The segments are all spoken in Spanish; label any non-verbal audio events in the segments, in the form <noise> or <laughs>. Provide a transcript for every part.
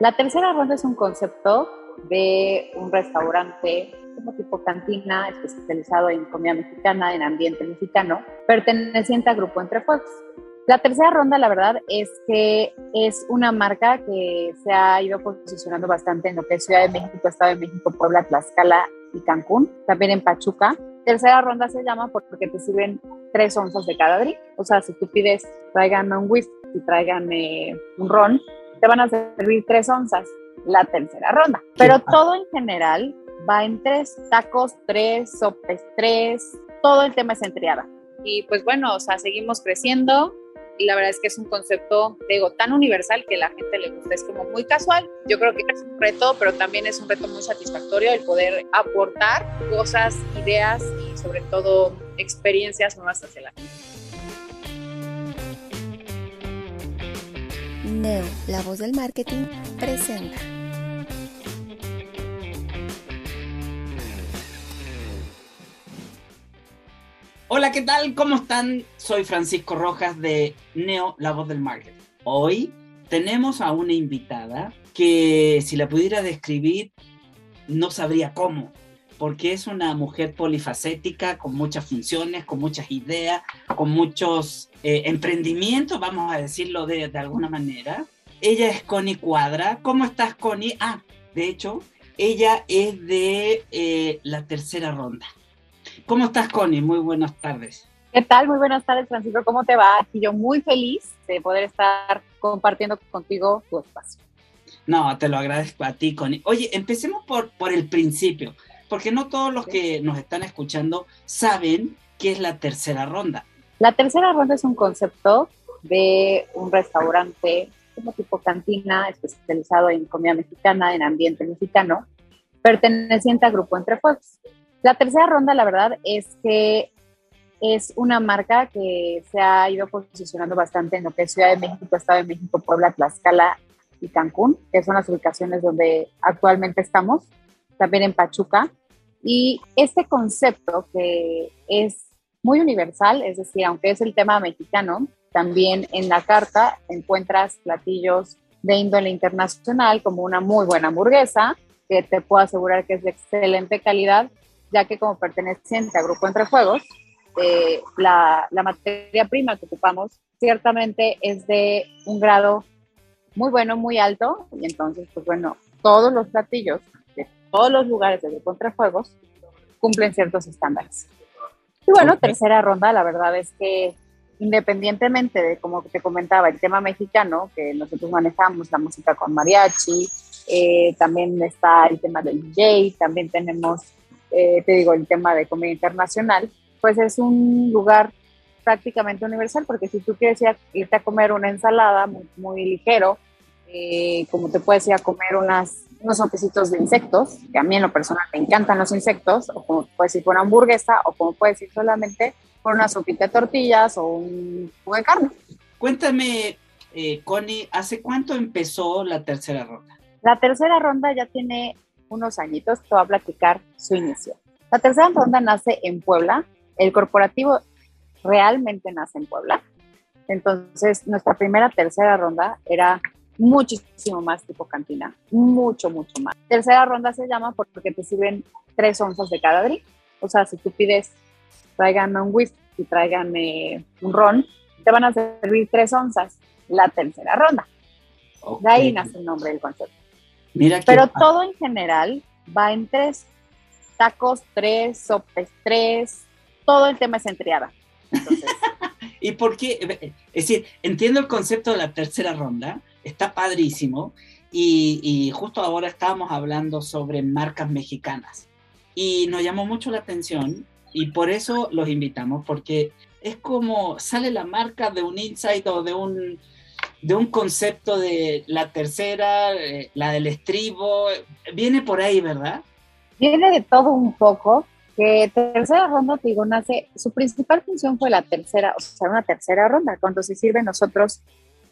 La tercera ronda es un concepto de un restaurante como tipo cantina especializado en comida mexicana, en ambiente mexicano, perteneciente a Grupo Entre Fuegos. La tercera ronda, la verdad, es que es una marca que se ha ido posicionando bastante en lo que es Ciudad de México, Estado de México, Puebla, Tlaxcala y Cancún, también en Pachuca. Tercera ronda se llama porque te sirven tres onzas de cada drink. O sea, si tú pides, un whisky, tráiganme un ron, te van a servir tres onzas la tercera ronda. Pero todo en general va en tres tacos, tres sopes, tres, todo el tema es entriada. Y pues bueno, o sea, seguimos creciendo y la verdad es que es un concepto, digo, tan universal que la gente le gusta, es como muy casual. Yo creo que es un reto, pero también es un reto muy satisfactorio el poder aportar cosas, ideas y sobre todo experiencias nuevas hacia la gente. Neo, la voz del marketing, presenta. Hola, ¿qué tal? ¿Cómo están? Soy Francisco Rojas de Neo, la voz del marketing. Hoy tenemos a una invitada que si la pudiera describir no sabría cómo, porque es una mujer polifacética con muchas funciones, con muchas ideas, con muchos eh, emprendimientos, vamos a decirlo de, de alguna manera. Ella es Connie Cuadra. ¿Cómo estás, Connie? Ah, de hecho, ella es de eh, la tercera ronda. ¿Cómo estás, Connie? Muy buenas tardes. ¿Qué tal? Muy buenas tardes, Francisco. ¿Cómo te va? Aquí yo muy feliz de poder estar compartiendo contigo tu espacio. No, te lo agradezco a ti, Connie. Oye, empecemos por, por el principio, porque no todos los que nos están escuchando saben qué es la tercera ronda. La tercera ronda es un concepto de un restaurante como tipo cantina especializado en comida mexicana, en ambiente mexicano, perteneciente a Grupo Entre Fuegos. La tercera ronda, la verdad, es que es una marca que se ha ido posicionando bastante en lo que es Ciudad de México, Estado de México, Puebla, Tlaxcala y Cancún, que son las ubicaciones donde actualmente estamos, también en Pachuca. Y este concepto que es muy universal, es decir, aunque es el tema mexicano, también en la carta encuentras platillos de índole internacional como una muy buena hamburguesa, que te puedo asegurar que es de excelente calidad, ya que como perteneciente a Grupo Entre Fuegos, eh, la, la, materia prima que ocupamos ciertamente es de un grado muy bueno, muy alto, y entonces, pues bueno, todos los platillos todos los lugares de Grupo Entre Fuegos cumplen ciertos estándares. Y bueno, tercera ronda, la verdad es que independientemente de, como te comentaba, el tema mexicano, que nosotros manejamos la música con mariachi, eh, también está el tema del DJ, también tenemos eh, te digo, el tema de comida internacional, pues es un lugar prácticamente universal, porque si tú quieres irte a comer una ensalada muy, ligero, eh, como te puedes ir a comer unas, unos sopecitos de insectos, que a mí en lo personal me encantan los insectos, o como puedes ir por una hamburguesa, o como puedes ir solamente por una sopita de tortillas o un jugo de carne. Cuéntame, eh, Connie, ¿hace cuánto empezó la tercera ronda? La tercera ronda ya tiene unos añitos, te voy a platicar su inicio. La tercera ronda nace en Puebla, el corporativo realmente nace en Puebla. Entonces, nuestra primera tercera ronda era muchísimo más tipo cantina, mucho, mucho más. Tercera ronda se llama porque te sirven tres onzas de cada drink. O sea, si tú pides, tráiganme un whisky, tráiganme un ron, te van a servir tres onzas la tercera ronda. De ahí nace el nombre del concepto. Pero todo en general va en tres tacos, tres sopes, tres, todo el tema es entriada. <laughs> ¿Y por qué? Es decir, entiendo el concepto de la tercera ronda, está padrísimo, y, justo ahora estábamos hablando sobre marcas mexicanas, y nos llamó mucho la atención, y por eso los invitamos, porque es como sale la marca de un insight o de un, de un concepto de la tercera, eh, la del estribo, viene por ahí, ¿verdad? Viene de todo un poco, que tercera ronda, te digo, nace, su principal función fue la tercera, o sea, una tercera ronda, cuando se sirve nosotros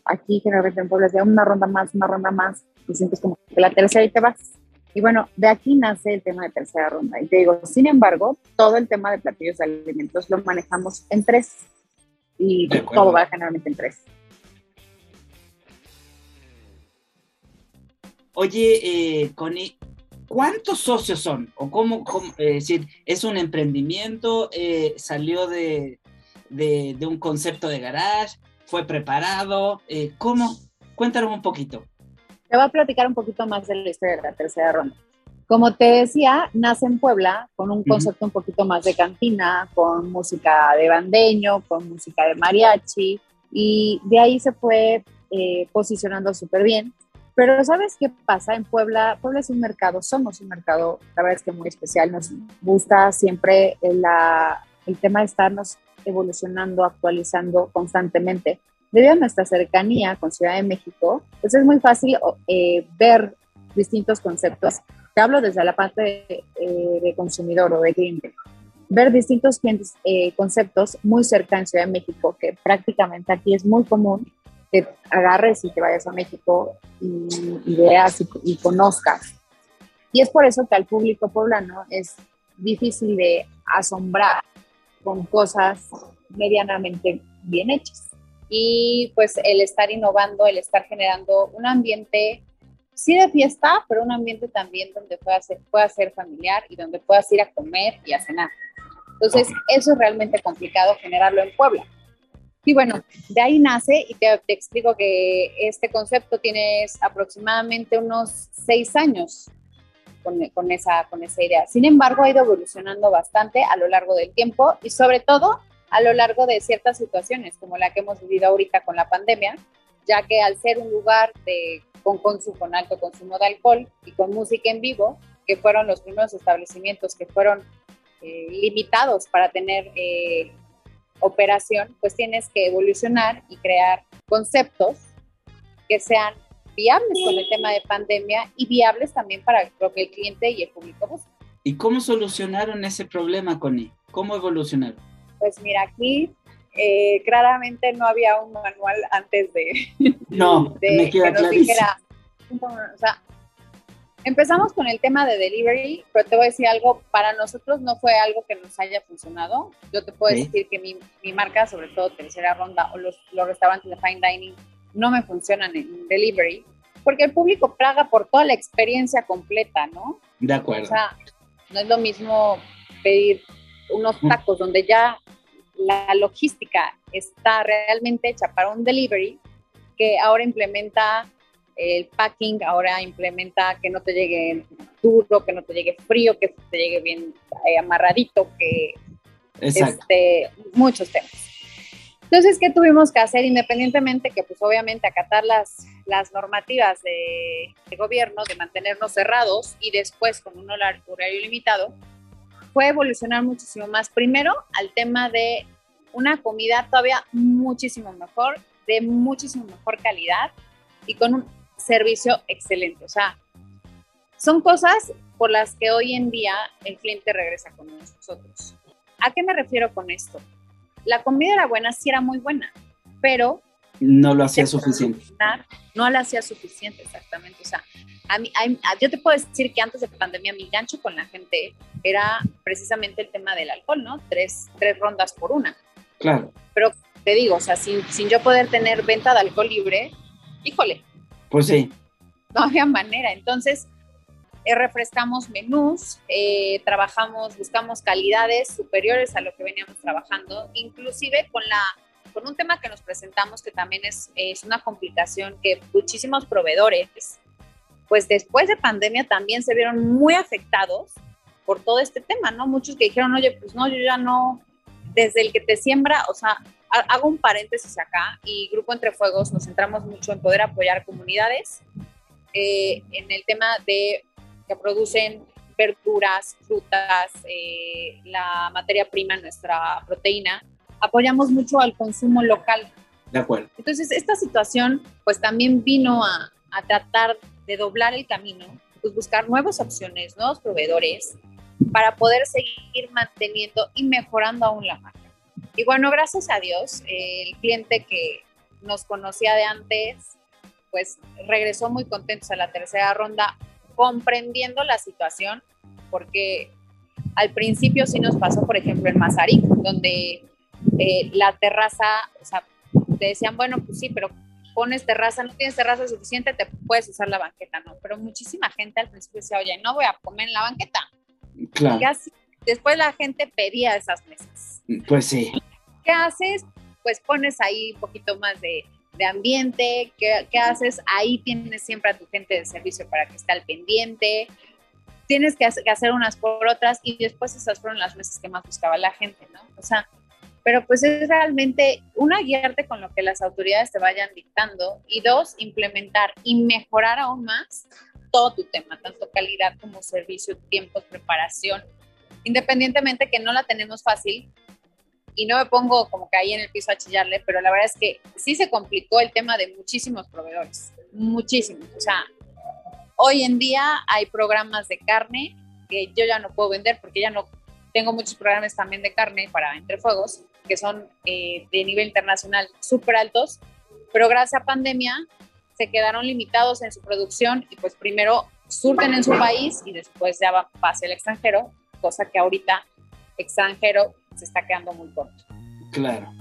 aquí generalmente en Puebla, de una ronda más, una ronda más, y sientes como que la tercera y te vas. Y bueno, de aquí nace el tema de tercera ronda. Y te digo, sin embargo, todo el tema de platillos de alimentos lo manejamos en tres. Y todo va generalmente en tres. Oye, eh, Connie, ¿cuántos socios son? ¿O cómo, eh, es decir, es un emprendimiento? Eh, ¿Salió de, de, un concepto de garage? ¿Fue preparado? Eh, ¿Cómo? Cuéntanos un poquito. Te voy a platicar un poquito más de la historia de la tercera ronda. Como te decía, nace en Puebla con un concepto un poquito más de cantina, con música de bandeño, con música de mariachi, y de ahí se fue eh, posicionando súper bien. Pero ¿sabes qué pasa? En Puebla, Puebla es un mercado, somos un mercado, la verdad es que muy especial, nos gusta siempre la, el tema de estarnos evolucionando, actualizando constantemente debido a nuestra cercanía con Ciudad de México, pues es muy fácil eh, ver distintos conceptos. Te hablo desde la parte de, eh, consumidor o de cliente. Ver distintos clientes, eh, conceptos muy cerca en Ciudad de México, que prácticamente aquí es muy común que agarres y te vayas a México y, veas y, y conozcas. Y es por eso que al público poblano es difícil de asombrar con cosas medianamente bien hechas y pues el estar innovando, el estar generando un ambiente, sí de fiesta, pero un ambiente también donde pueda ser, pueda ser familiar y donde puedas ir a comer y a cenar. Entonces, eso es realmente complicado generarlo en Puebla. Y bueno, de ahí nace y te, te explico que este concepto tiene aproximadamente unos seis años con, con, esa, con esa idea. Sin embargo, ha ido evolucionando bastante a lo largo del tiempo y sobre todo a lo largo de ciertas situaciones, como la que hemos vivido ahorita con la pandemia, ya que al ser un lugar de, con, consumo, con alto consumo de alcohol y con música en vivo, que fueron los primeros establecimientos que fueron eh, limitados para tener eh, operación, pues tienes que evolucionar y crear conceptos que sean viables con el tema de pandemia y viables también para lo que el cliente y el público buscan. ¿Y cómo solucionaron ese problema, Connie? ¿Cómo evolucionaron? pues mira, aquí eh, claramente no había un manual antes de, <laughs> no, me queda que nos dijera. O sea, empezamos con el tema de delivery, pero te voy a decir algo, para nosotros no fue algo que nos haya funcionado. Yo te puedo decir que mi, mi, marca, sobre todo Tercera Ronda o los, los restaurantes de fine dining, no me funcionan en delivery, porque el público paga por toda la experiencia completa, ¿no? De acuerdo. O sea, no es lo mismo pedir unos tacos donde ya la logística está realmente hecha para un delivery que ahora implementa el packing, ahora implementa que no te llegue duro, que no te llegue frío, que te llegue bien eh, amarradito, que este, muchos temas. Entonces, ¿qué tuvimos que hacer? Independientemente que, pues obviamente, acatar las, las normativas de, de gobierno, de mantenernos cerrados y después con un horario limitado, fue evolucionar muchísimo más. Primero, al tema de una comida todavía muchísimo mejor, de muchísimo mejor calidad y con un servicio excelente. O sea, son cosas por las que hoy en día el cliente regresa con nosotros. ¿A qué me refiero con esto? La comida era buena, sí era muy buena, pero... No lo hacía <laughs> suficiente. No lo hacía suficiente, exactamente. O sea, a mí, yo te puedo decir que antes de pandemia mi gancho con la gente era precisamente el tema del alcohol, ¿no? Tres, tres rondas por una. Claro. Pero te digo, o sea, sin, sin yo poder tener venta de alcohol libre, híjole. Pues sí. No había manera. Entonces, eh, refrescamos menús, eh, trabajamos, buscamos calidades superiores a lo que veníamos trabajando, inclusive con la con un tema que nos presentamos que también es, es una complicación que muchísimos proveedores, pues después de pandemia también se vieron muy afectados por todo este tema, ¿no? Muchos que dijeron, oye, pues no, yo ya no, desde el que te siembra, o sea, hago un paréntesis acá y Grupo Entre Fuegos nos centramos mucho en poder apoyar comunidades eh, en el tema de que producen verduras, frutas, eh, la materia prima, nuestra proteína, apoyamos mucho al consumo local. De acuerdo. Entonces, esta situación pues también vino a, a tratar de doblar el camino, pues buscar nuevas opciones, nuevos proveedores para poder seguir manteniendo y mejorando aún la marca. Y bueno, gracias a Dios, el cliente que nos conocía de antes, pues regresó muy contentos a la tercera ronda, comprendiendo la situación, porque al principio sí nos pasó, por ejemplo, en Mazarik, donde eh, la terraza, o sea, te decían, bueno, pues sí, pero pones terraza, no tienes terraza suficiente, te puedes usar la banqueta, ¿no? Pero muchísima gente al principio decía, oye, no voy a comer en la banqueta. Claro. Y así, después la gente pedía esas mesas. Pues sí. ¿Qué haces? Pues pones ahí un poquito más de, ambiente. ¿Qué, ¿Qué, haces? Ahí tienes siempre a tu gente de servicio para que esté al pendiente. Tienes que hacer unas por otras y después esas fueron las mesas que más buscaba la gente, ¿no? O sea, pero pues es realmente, una, guiarte con lo que las autoridades te vayan dictando y dos, implementar y mejorar aún más todo tu tema, tanto calidad como servicio, tiempos, preparación, independientemente que no la tenemos fácil y no me pongo como que ahí en el piso a chillarle, pero la verdad es que sí se complicó el tema de muchísimos proveedores, muchísimos, o sea, hoy en día hay programas de carne que yo ya no puedo vender porque ya no tengo muchos programas también de carne para Entre Fuegos, que son eh, de nivel internacional súper altos, pero gracias a pandemia se quedaron limitados en su producción y pues primero surten en su país y después ya va hacia el extranjero, cosa que ahorita extranjero se está quedando muy corto. Claro.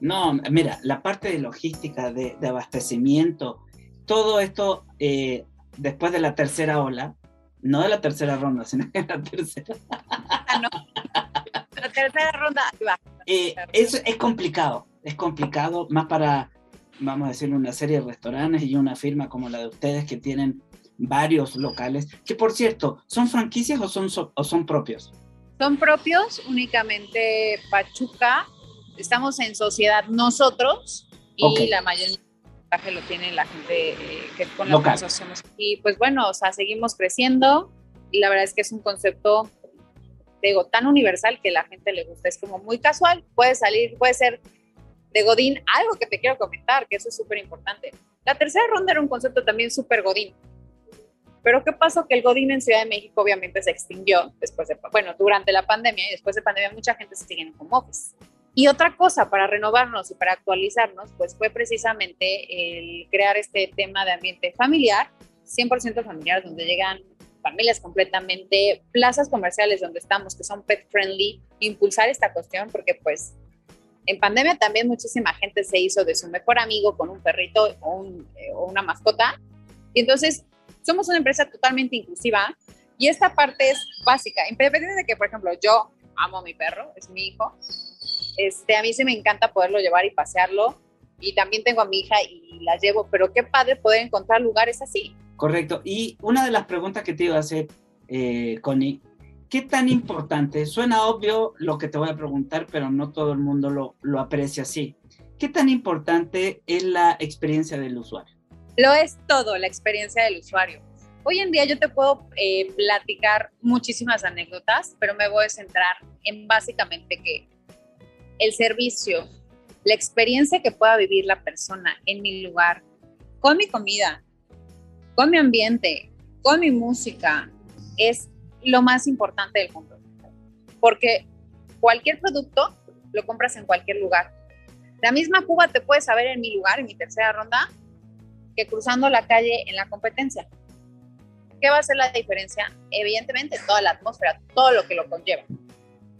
No, mira, la parte de logística, de, de abastecimiento, todo esto eh, después de la tercera ola, no de la tercera ronda, sino de la tercera. Ah, no. La tercera ronda va. Eh, es, es complicado, es complicado, más para, vamos a decir, una serie de restaurantes y una firma como la de ustedes que tienen varios locales, que por cierto, ¿son franquicias o son, o son propios? Son propios, únicamente Pachuca, estamos en sociedad nosotros y okay. la mayoría lo tiene la gente eh, que con la que nos asociamos. Y pues bueno, o sea, seguimos creciendo y la verdad es que es un concepto, digo, tan universal que la gente le gusta. Es como muy casual, puede salir, puede ser de Godín. Algo que te quiero comentar, que eso es súper importante. La tercera ronda era un concepto también súper Godín. Pero ¿qué pasó? Que el Godín en Ciudad de México obviamente se extinguió después de, bueno, durante la pandemia y después de pandemia mucha gente se sigue en home office. Y otra cosa para renovarnos y para actualizarnos, pues fue precisamente el crear este tema de ambiente familiar, 100% familiar, donde llegan familias completamente, plazas comerciales donde estamos, que son pet friendly, impulsar esta cuestión, porque pues en pandemia también muchísima gente se hizo de su mejor amigo con un perrito o, un, eh, o una mascota. Y entonces somos una empresa totalmente inclusiva y esta parte es básica, independientemente de que, por ejemplo, yo amo a mi perro, es mi hijo, este, a mí sí me encanta poderlo llevar y pasearlo. Y también tengo a mi hija y la llevo, pero qué padre poder encontrar lugares así. Correcto. Y una de las preguntas que te iba a hacer, eh, Connie, ¿qué tan importante? Suena obvio lo que te voy a preguntar, pero no todo el mundo lo, lo aprecia así. ¿Qué tan importante es la experiencia del usuario? Lo es todo, la experiencia del usuario. Hoy en día yo te puedo eh, platicar muchísimas anécdotas, pero me voy a centrar en básicamente que el servicio, la experiencia que pueda vivir la persona en mi lugar, con mi comida, con mi ambiente, con mi música, es lo más importante del mundo. Porque cualquier producto lo compras en cualquier lugar. La misma Cuba te puede saber en mi lugar, en mi tercera ronda, que cruzando la calle en la competencia. ¿Qué va a ser la diferencia? Evidentemente, toda la atmósfera, todo lo que lo conlleva.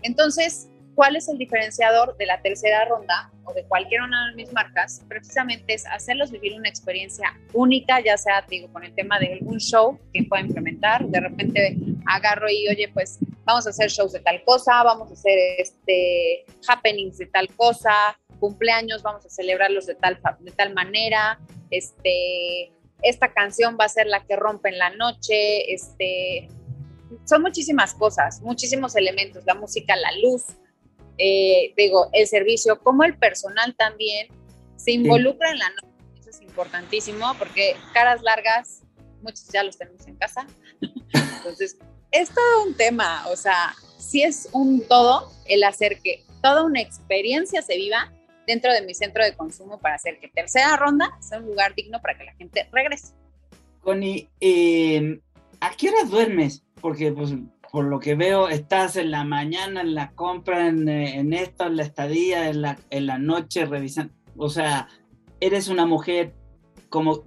Entonces, ¿Cuál es el diferenciador de la tercera ronda o de cualquier una de mis marcas? Precisamente es hacerlos vivir una experiencia única, ya sea, digo, con el tema de algún show que pueda implementar. De repente agarro y, oye, pues vamos a hacer shows de tal cosa, vamos a hacer este happenings de tal cosa, cumpleaños, vamos a celebrarlos de tal, de tal manera, este, esta canción va a ser la que rompe en la noche, este, son muchísimas cosas, muchísimos elementos, la música, la luz, eh, digo, el servicio, como el personal también se involucra en la noche. Eso es importantísimo porque caras largas, muchos ya los tenemos en casa. <laughs> Entonces, es todo un tema, o sea, sí es un todo el hacer que toda una experiencia se viva dentro de mi centro de consumo para hacer que tercera ronda sea un lugar digno para que la gente regrese. Connie, eh, ¿a qué hora duermes? Porque pues por lo que veo estás en la mañana, en la compra, en, en esto, en la estadía, en la, en la noche revisando. O sea, eres una mujer como...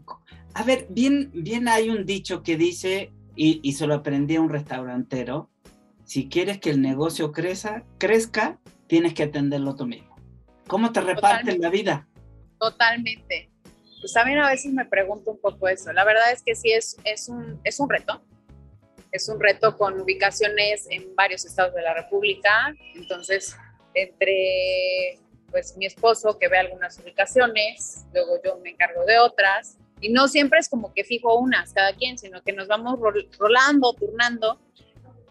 A ver, bien, bien hay un dicho que dice, y, y se lo aprendí a un restaurantero, si quieres que el negocio crezca, crezca, tienes que atenderlo tú mismo. ¿Cómo te repartes la vida? Totalmente. Pues también a veces me pregunto un poco eso. La verdad es que sí es, es, un, es un reto. Es un reto con ubicaciones en varios estados de la República. Entonces, entre pues mi esposo que ve algunas ubicaciones, luego yo me encargo de otras. Y no siempre es como que fijo unas cada quien, sino que nos vamos rolando, turnando.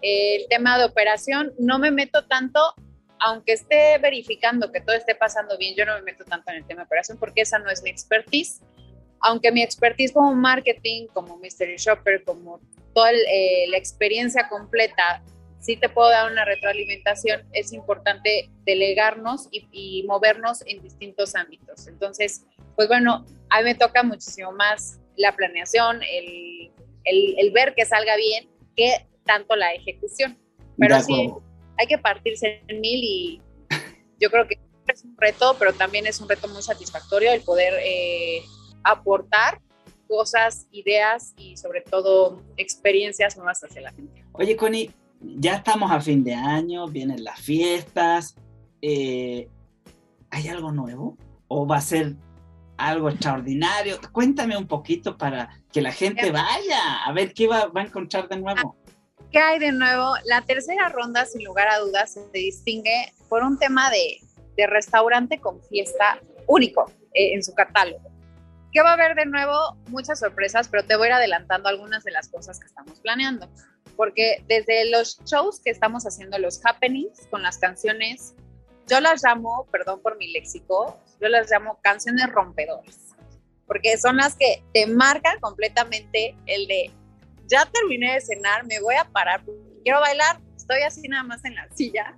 El tema de operación, no me meto tanto aunque esté verificando que todo esté pasando bien, yo no me meto tanto en el tema de operación porque esa no es mi expertise. Aunque mi expertise como marketing, como mystery shopper, como toda eh, la experiencia completa, sí te puedo dar una retroalimentación, es importante delegarnos y, y movernos en distintos ámbitos. Entonces, pues bueno, a mí me toca muchísimo más la planeación, el, el, el ver que salga bien, que tanto la ejecución. Pero sí, hay que partirse en mil y yo creo que es un reto, pero también es un reto muy satisfactorio el poder eh, aportar cosas, ideas y sobre todo experiencias nuevas hacia la gente. Oye, Connie, ya estamos a fin de año, vienen las fiestas. Eh, ¿Hay algo nuevo? ¿O va a ser algo extraordinario? Cuéntame un poquito para que la gente vaya a ver qué va, va a encontrar de nuevo. ¿Qué hay de nuevo? La tercera ronda, sin lugar a dudas, se distingue por un tema de, de restaurante con fiesta único eh, en su catálogo. ¿Qué va a haber de nuevo? Muchas sorpresas, pero te voy a ir adelantando algunas de las cosas que estamos planeando. Porque desde los shows que estamos haciendo, los happenings con las canciones, yo las llamo, perdón por mi léxico, yo las llamo canciones rompedoras. Porque son las que te marcan completamente el de ya terminé de cenar, me voy a parar, quiero bailar, estoy así nada más en la silla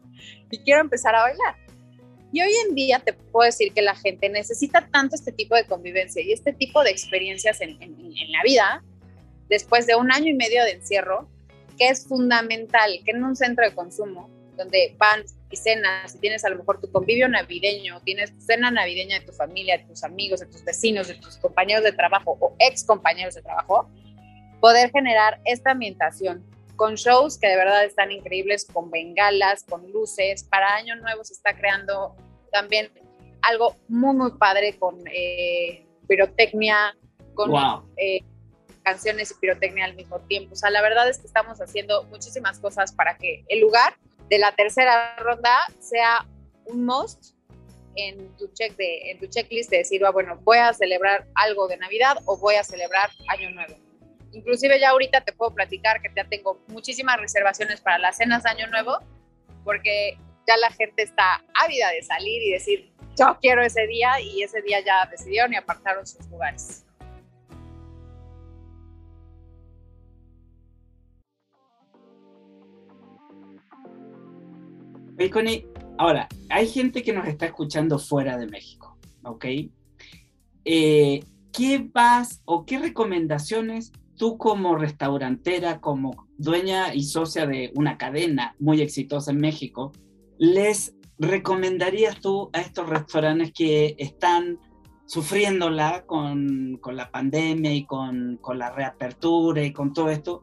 y quiero empezar a bailar. Y hoy en día te puedo decir que la gente necesita tanto este tipo de convivencia y este tipo de experiencias en, en, en la vida, después de un año y medio de encierro, que es fundamental que en un centro de consumo, donde van y cenas, y tienes a lo mejor tu convivio navideño, tienes tu cena navideña de tu familia, de tus amigos, de tus vecinos, de tus compañeros de trabajo o ex compañeros de trabajo, poder generar esta ambientación con shows que de verdad están increíbles, con bengalas, con luces. Para Año Nuevo se está creando también algo muy, muy padre con eh, pirotecnia, con wow. eh, canciones y pirotecnia al mismo tiempo. O sea, la verdad es que estamos haciendo muchísimas cosas para que el lugar de la tercera ronda sea un must en tu, check de, en tu checklist de decir, ah, bueno, voy a celebrar algo de Navidad o voy a celebrar Año Nuevo. Inclusive ya ahorita te puedo platicar que ya tengo muchísimas reservaciones para las cenas de Año Nuevo, porque ya la gente está ávida de salir y decir, yo quiero ese día, y ese día ya decidieron y apartaron sus lugares. Oye, Connie, ahora, hay gente que nos está escuchando fuera de México, ¿ok? Eh, ¿Qué vas o qué recomendaciones tú como restaurantera, como dueña y socia de una cadena muy exitosa en México, les recomendarías tú a estos restaurantes que están sufriéndola con, con la pandemia y con, con, la reapertura y con todo esto?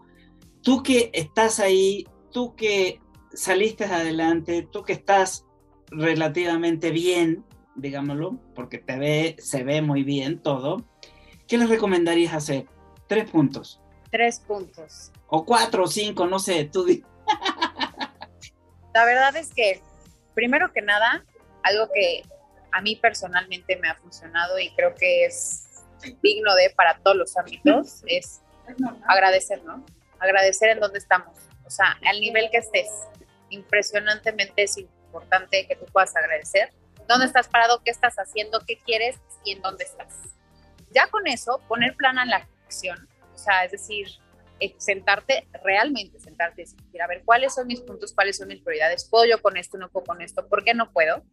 Tú que estás ahí, tú que saliste adelante, tú que estás relativamente bien, digámoslo, porque se ve muy bien todo, ¿qué les recomendarías hacer? Tres puntos. Tres puntos. O cuatro o cinco, no sé, tú. <laughs> La verdad es que, primero que nada, algo que a mí personalmente me ha funcionado y creo que es digno de para todos los ámbitos, <laughs> es agradecer, ¿no? Agradecer en donde estamos. O sea, al nivel que estés. Impresionantemente es importante que tú puedas agradecer. ¿Dónde estás parado? ¿Qué estás haciendo? ¿Qué quieres? ¿Y en dónde estás? Ya con eso, poner plan a la o sea, es decir, eh, sentarte, realmente sentarte y decir, a ver, ¿cuáles son mis puntos? ¿Cuáles son mis prioridades? ¿Puedo yo con esto? ¿No puedo con esto? ¿Por qué no puedo?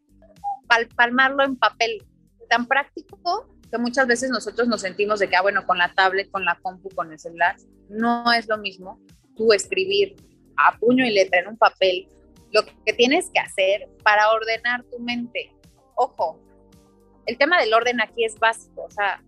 palmarlo en papel, tan práctico que muchas veces nosotros nos sentimos de que, ah, bueno, con la tablet, con la compu, con el celular, no es lo mismo tú escribir a puño y letra en un papel lo que tienes que hacer para ordenar tu mente. Ojo, el tema del orden aquí es básico, o sea,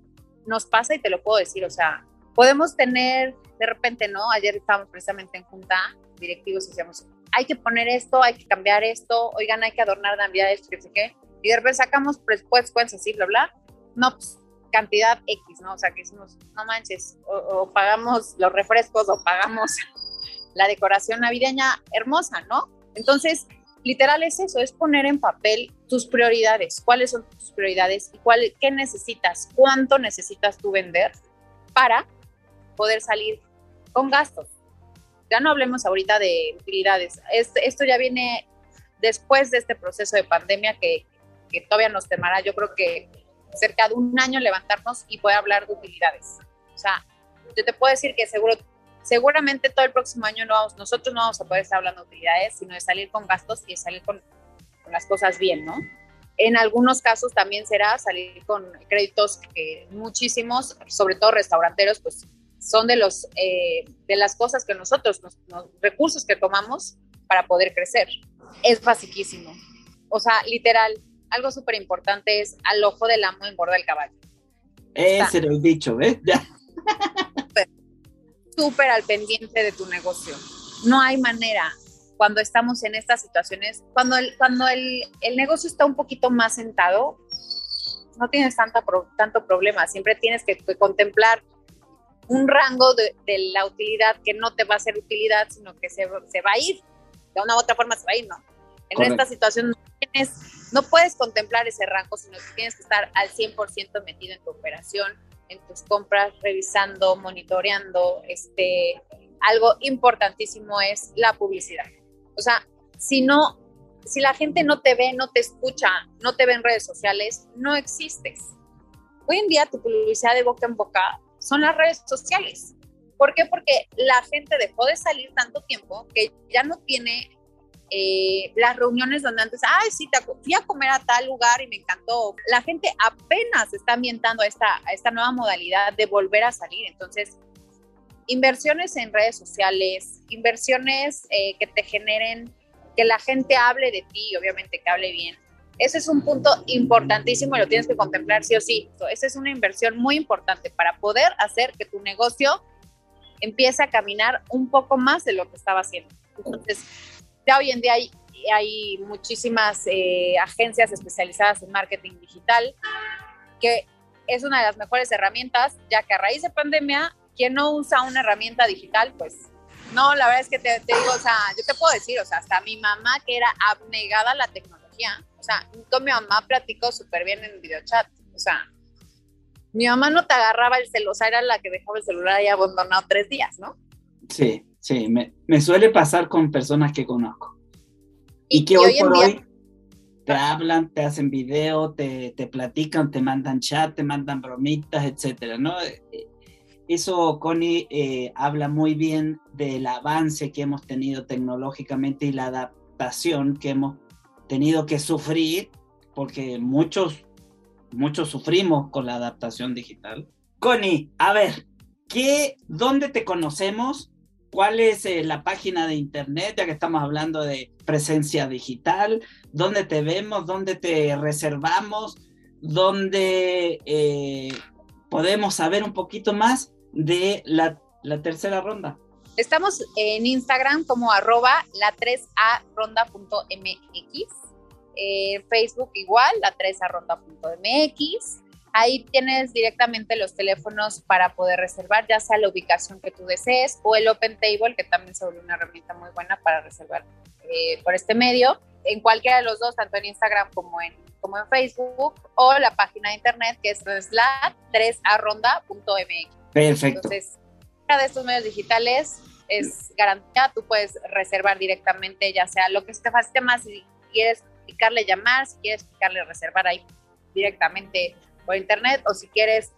nos pasa y te lo puedo decir, o sea, podemos tener de repente, ¿no? Ayer estábamos precisamente en junta directivos y decíamos, hay que poner esto, hay que cambiar esto, oigan, hay que adornar navidades, que sé qué, y de repente sacamos presupuestos así, bla, bla, no, pues cantidad X, ¿no? O sea, que decimos, no manches, o, pagamos los refrescos o pagamos <laughs> la decoración navideña hermosa, ¿no? Entonces, literal es eso, es poner en papel tus prioridades, cuáles son tus prioridades y cuál, qué necesitas, cuánto necesitas tú vender para poder salir con gastos. Ya no hablemos ahorita de utilidades. esto ya viene después de este proceso de pandemia que, que todavía nos temará, yo creo que cerca de un año levantarnos y poder hablar de utilidades. O sea, yo te puedo decir que seguro, seguramente todo el próximo año no vamos, nosotros no vamos a poder estar hablando de utilidades, sino de salir con gastos y de salir con, con las cosas bien, ¿no? En algunos casos también será salir con créditos que muchísimos, sobre todo restauranteros, pues son de, los, eh, de las cosas que nosotros, los, los recursos que tomamos para poder crecer. Es basiquísimo. O sea, literal, algo súper importante es al ojo del amo engorda el caballo. Ese era el dicho, ¿ves? Ya. <laughs> Súper al pendiente de tu negocio. No hay manera cuando estamos en estas situaciones, cuando el, cuando el, el negocio está un poquito más sentado, no tienes tanta tanto problema, siempre tienes que, contemplar un rango de, de, la utilidad que no te va a ser utilidad, sino que se, se, va a ir, de una u otra forma se va a ir, ¿no? En esta situación no puedes contemplar ese rango, sino que tienes que estar al 100% metido en tu operación, en tus compras, revisando, monitoreando. Este, algo importantísimo es la publicidad. O sea, si no, si la gente no te ve, no te escucha, no te ve en redes sociales, no existes. Hoy en día tu publicidad de boca en boca son las redes sociales. ¿Por qué? Porque la gente dejó de salir tanto tiempo que ya no tiene eh, las reuniones donde antes, ay, sí, te fui a comer a tal lugar y me encantó. La gente apenas está ambientando a esta, esta nueva modalidad de volver a salir. Entonces, inversiones en redes sociales, inversiones eh, que te generen, que la gente hable de ti, obviamente que hable bien. Ese es un punto importantísimo y lo tienes que contemplar sí o sí. Esa es una inversión muy importante para poder hacer que tu negocio empiece a caminar un poco más de lo que estaba haciendo. Entonces, ya hoy en día hay, hay muchísimas eh, agencias especializadas en marketing digital, que es una de las mejores herramientas, ya que a raíz de pandemia, quien no usa una herramienta digital, pues no, la verdad es que te, te, digo, o sea, yo te puedo decir, o sea, hasta mi mamá que era abnegada a la tecnología, o sea, con mi mamá platicó súper bien en videochat, o sea, mi mamá no te agarraba el celular, o sea, era la que dejaba el celular ahí abandonado tres días, ¿no? Sí. Sí, me, me, suele pasar con personas que conozco. Y, que hoy, por hoy te hablan, te hacen video, te, te, platican, te mandan chat, te mandan bromitas, etcétera, ¿no? Eso, Connie, eh, habla muy bien del avance que hemos tenido tecnológicamente y la adaptación que hemos tenido que sufrir, porque muchos, muchos sufrimos con la adaptación digital. Connie, a ver, ¿qué, ¿dónde te conocemos cuál es eh, la página de internet, ya que estamos hablando de presencia digital, dónde te vemos, dónde te reservamos, dónde eh, podemos saber un poquito más de la, tercera ronda. Estamos en Instagram como arroba la 3A ronda.mx, eh, Facebook igual, la 3A ronda.mx. Ahí tienes directamente los teléfonos para poder reservar, ya sea la ubicación que tú desees o el Open Table, que también se vuelve una herramienta muy buena para reservar eh, por este medio. En cualquiera de los dos, tanto en Instagram como en, como en Facebook, o la página de internet que es la 3arronda.mx. Perfecto. Entonces, cada de estos medios digitales es garantía, tú puedes reservar directamente, ya sea lo que te facilite más, si quieres picarle llamar, si quieres picarle reservar ahí directamente por internet o si quieres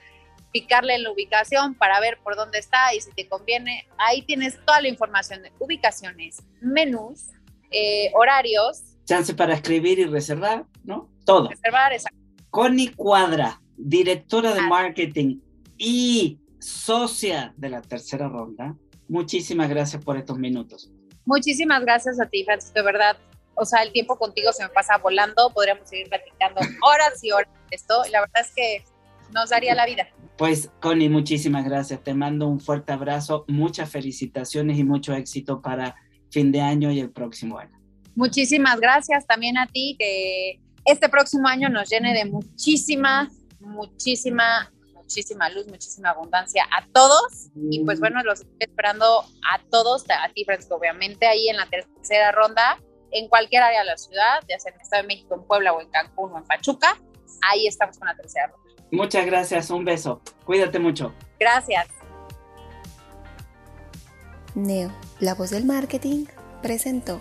picarle en la ubicación para ver por dónde está y si te conviene. Ahí tienes toda la información de ubicaciones, menús, eh, horarios. Chance para escribir y reservar, ¿no? Todo. Reservar, exacto. Connie Cuadra, directora de marketing y socia de la tercera ronda. Muchísimas gracias por estos minutos. Muchísimas gracias a ti, Francisco, de verdad. O sea, el tiempo contigo se me pasa volando. Podríamos seguir platicando horas y horas esto. La verdad es que nos daría la vida. Pues, Connie, muchísimas gracias. Te mando un fuerte abrazo, muchas felicitaciones y mucho éxito para fin de año y el próximo año. Muchísimas gracias también a ti, que este próximo año nos llene de muchísima, muchísima muchísima luz, muchísima abundancia a todos. Y pues bueno, los estoy esperando a todos, a ti, Francisco, obviamente, ahí en la tercera ronda, en cualquier área de la ciudad, ya sea en el Estado de México, en Puebla o en Cancún o en Pachuca, ahí estamos con la tercera ronda. Muchas gracias, un beso. Cuídate mucho. Gracias. Neo, la voz del marketing, presentó.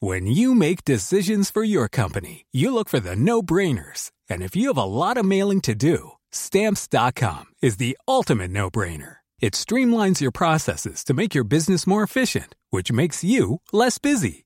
When you make decisions for your company, you look for the no-brainers. And if you have a lot of mailing to do, stamps.com is the ultimate no-brainer. It streamlines your processes to make your business more efficient, which makes you less busy.